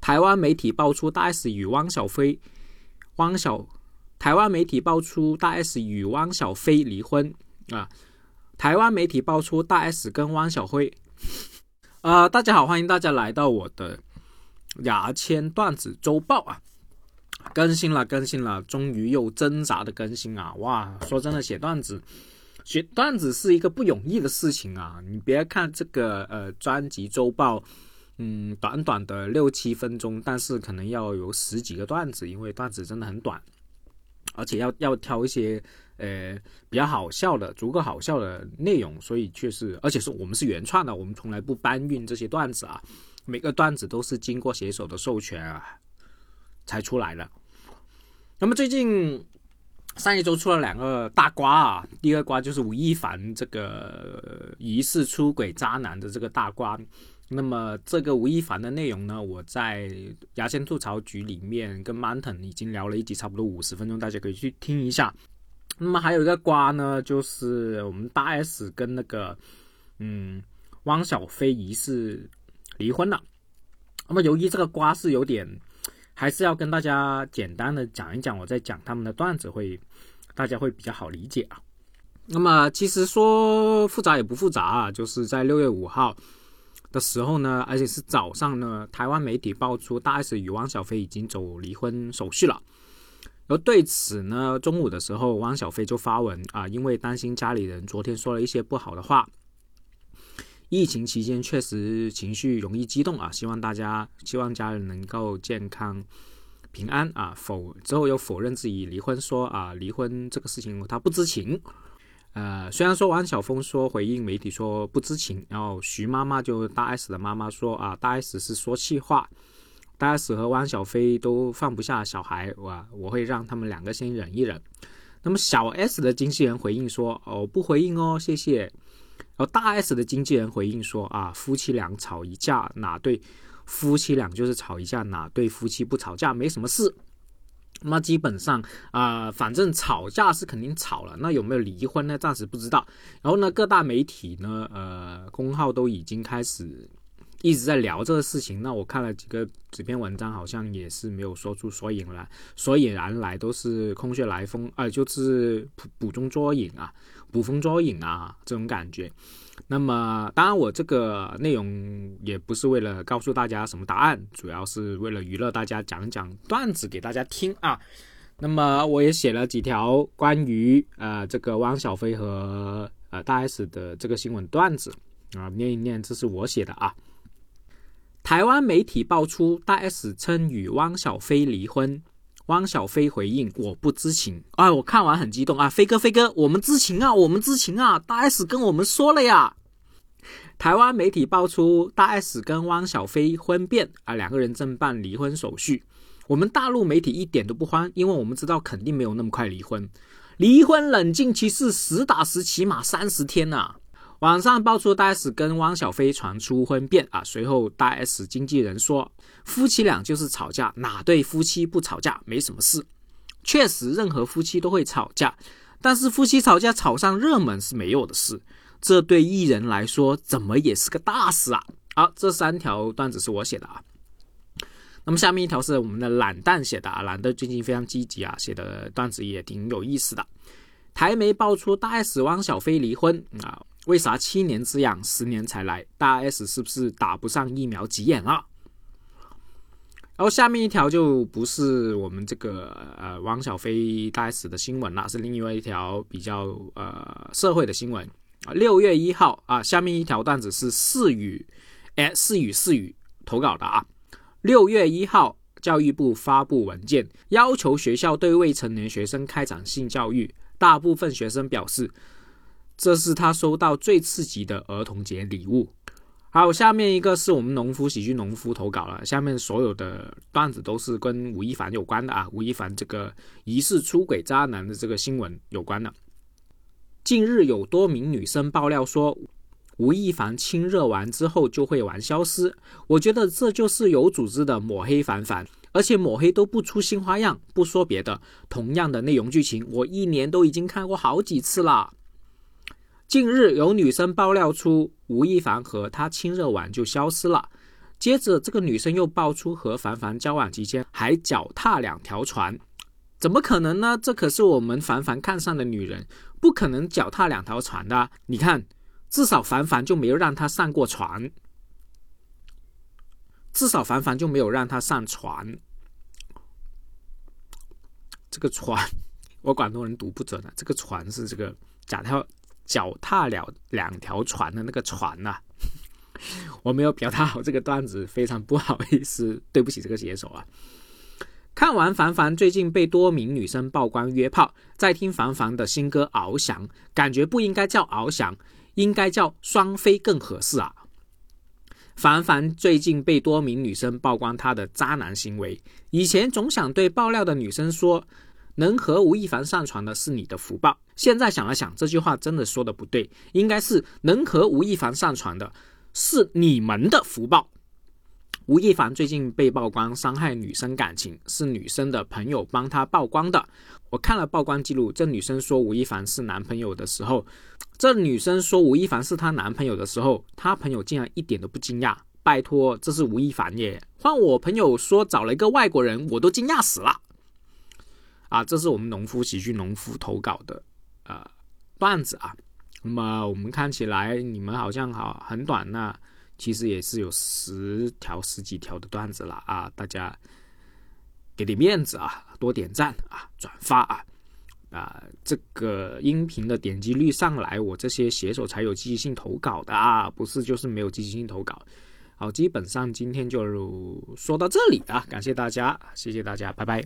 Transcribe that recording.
台湾媒体爆出大 S 与汪小菲、汪小，台湾媒体爆出大 S 与汪小菲离婚啊。台湾媒体爆出大 S 跟汪小菲，啊，大家好，欢迎大家来到我的牙签段子周报啊，更新了，更新了，终于又挣扎的更新啊！哇，说真的，写段子，写段子是一个不容易的事情啊！你别看这个呃专辑周报，嗯，短短的六七分钟，但是可能要有十几个段子，因为段子真的很短，而且要要挑一些。呃，比较好笑的，足够好笑的内容，所以确实，而且是我们是原创的，我们从来不搬运这些段子啊，每个段子都是经过写手的授权啊才出来的。那么最近上一周出了两个大瓜啊，第一个瓜就是吴亦凡这个疑似出轨渣男的这个大瓜。那么这个吴亦凡的内容呢，我在牙签吐槽局里面跟 Mountain 已经聊了一集，差不多五十分钟，大家可以去听一下。那么还有一个瓜呢，就是我们大 S 跟那个嗯汪小菲疑似离婚了。那么由于这个瓜是有点，还是要跟大家简单的讲一讲，我在讲他们的段子会，大家会比较好理解啊。那么其实说复杂也不复杂啊，就是在六月五号的时候呢，而且是早上呢，台湾媒体爆出大 S 与汪小菲已经走离婚手续了。而对此呢，中午的时候，汪小菲就发文啊，因为担心家里人昨天说了一些不好的话，疫情期间确实情绪容易激动啊，希望大家希望家人能够健康平安啊。否之后又否认自己离婚，说啊离婚这个事情他不知情。呃，虽然说汪小峰说回应媒体说不知情，然后徐妈妈就大 S 的妈妈说啊大 S 是说气话。大 S 和汪小菲都放不下小孩，哇！我会让他们两个先忍一忍。那么小 S 的经纪人回应说：“哦，不回应哦，谢谢。”然后大 S 的经纪人回应说：“啊，夫妻俩吵一架，哪对夫妻俩就是吵一架，哪对夫妻不吵架？没什么事。那基本上啊，反正吵架是肯定吵了。那有没有离婚呢？暂时不知道。然后呢，各大媒体呢，呃，公号都已经开始。”一直在聊这个事情，那我看了几个几篇文章，好像也是没有说出所以然，所以然来都是空穴来风，呃，就是捕捕风捉影啊，捕风捉影啊，这种感觉。那么，当然我这个内容也不是为了告诉大家什么答案，主要是为了娱乐大家，讲讲段子给大家听啊。那么，我也写了几条关于呃这个汪小菲和呃大 S 的这个新闻段子啊，念一念，这是我写的啊。台湾媒体爆出大 S 称与汪小菲离婚，汪小菲回应我不知情。啊，我看完很激动啊，飞哥飞哥，我们知情啊，我们知情啊，大 S 跟我们说了呀。台湾媒体爆出大 S 跟汪小菲婚变啊，两个人正办离婚手续。我们大陆媒体一点都不慌，因为我们知道肯定没有那么快离婚，离婚冷静期是实打实起码三十天呐。网上爆出大 S 跟汪小菲传出婚变啊，随后大 S 经纪人说，夫妻俩就是吵架，哪对夫妻不吵架？没什么事。确实，任何夫妻都会吵架，但是夫妻吵架吵上热门是没有的事，这对艺人来说怎么也是个大事啊！好，这三条段子是我写的啊。那么下面一条是我们的懒蛋写的啊，懒蛋最近非常积极啊，写的段子也挺有意思的。台媒爆出大 S 汪小菲离婚啊。为啥七年之痒十年才来？大 S 是不是打不上疫苗急眼了？然后下面一条就不是我们这个呃汪小菲大 S 的新闻了，是另外一条比较呃社会的新闻啊。六月一号啊，下面一条段子是四语哎四语四语投稿的啊。六月一号，教育部发布文件，要求学校对未成年学生开展性教育，大部分学生表示。这是他收到最刺激的儿童节礼物。好，下面一个是我们农夫喜剧农夫投稿了。下面所有的段子都是跟吴亦凡有关的啊，吴亦凡这个疑似出轨渣男的这个新闻有关的。近日有多名女生爆料说，吴亦凡亲热完之后就会玩消失。我觉得这就是有组织的抹黑凡凡，而且抹黑都不出新花样。不说别的，同样的内容剧情，我一年都已经看过好几次了。近日有女生爆料出吴亦凡和他亲热完就消失了，接着，这个女生又爆出和凡凡交往期间还脚踏两条船，怎么可能呢？这可是我们凡凡看上的女人，不可能脚踏两条船的。你看，至少凡凡就没有让她上过船，至少凡凡就没有让她上船。这个船，我广东人读不准啊。这个船是这个脚踏脚踏了两条船的那个船呐。我没有表达好这个段子，非常不好意思，对不起这个写手啊。看完凡凡最近被多名女生曝光约炮，再听凡凡的新歌《翱翔》，感觉不应该叫翱翔，应该叫双飞更合适啊。凡凡最近被多名女生曝光他的渣男行为，以前总想对爆料的女生说，能和吴亦凡上床的是你的福报，现在想了想，这句话真的说的不对，应该是能和吴亦凡上床的。是你们的福报。吴亦凡最近被曝光伤害女生感情，是女生的朋友帮他曝光的。我看了曝光记录，这女生说吴亦凡是男朋友的时候，这女生说吴亦凡是她男朋友的时候，她朋友竟然一点都不惊讶。拜托，这是吴亦凡耶！换我朋友说找了一个外国人，我都惊讶死了。啊，这是我们农夫喜剧农夫投稿的呃段子啊。那么我们看起来你们好像好很短，那其实也是有十条十几条的段子了啊！大家给点面子啊，多点赞啊，转发啊啊！这个音频的点击率上来，我这些写手才有积极性投稿的啊，不是就是没有积极性投稿。好，基本上今天就说到这里啊，感谢大家，谢谢大家，拜拜。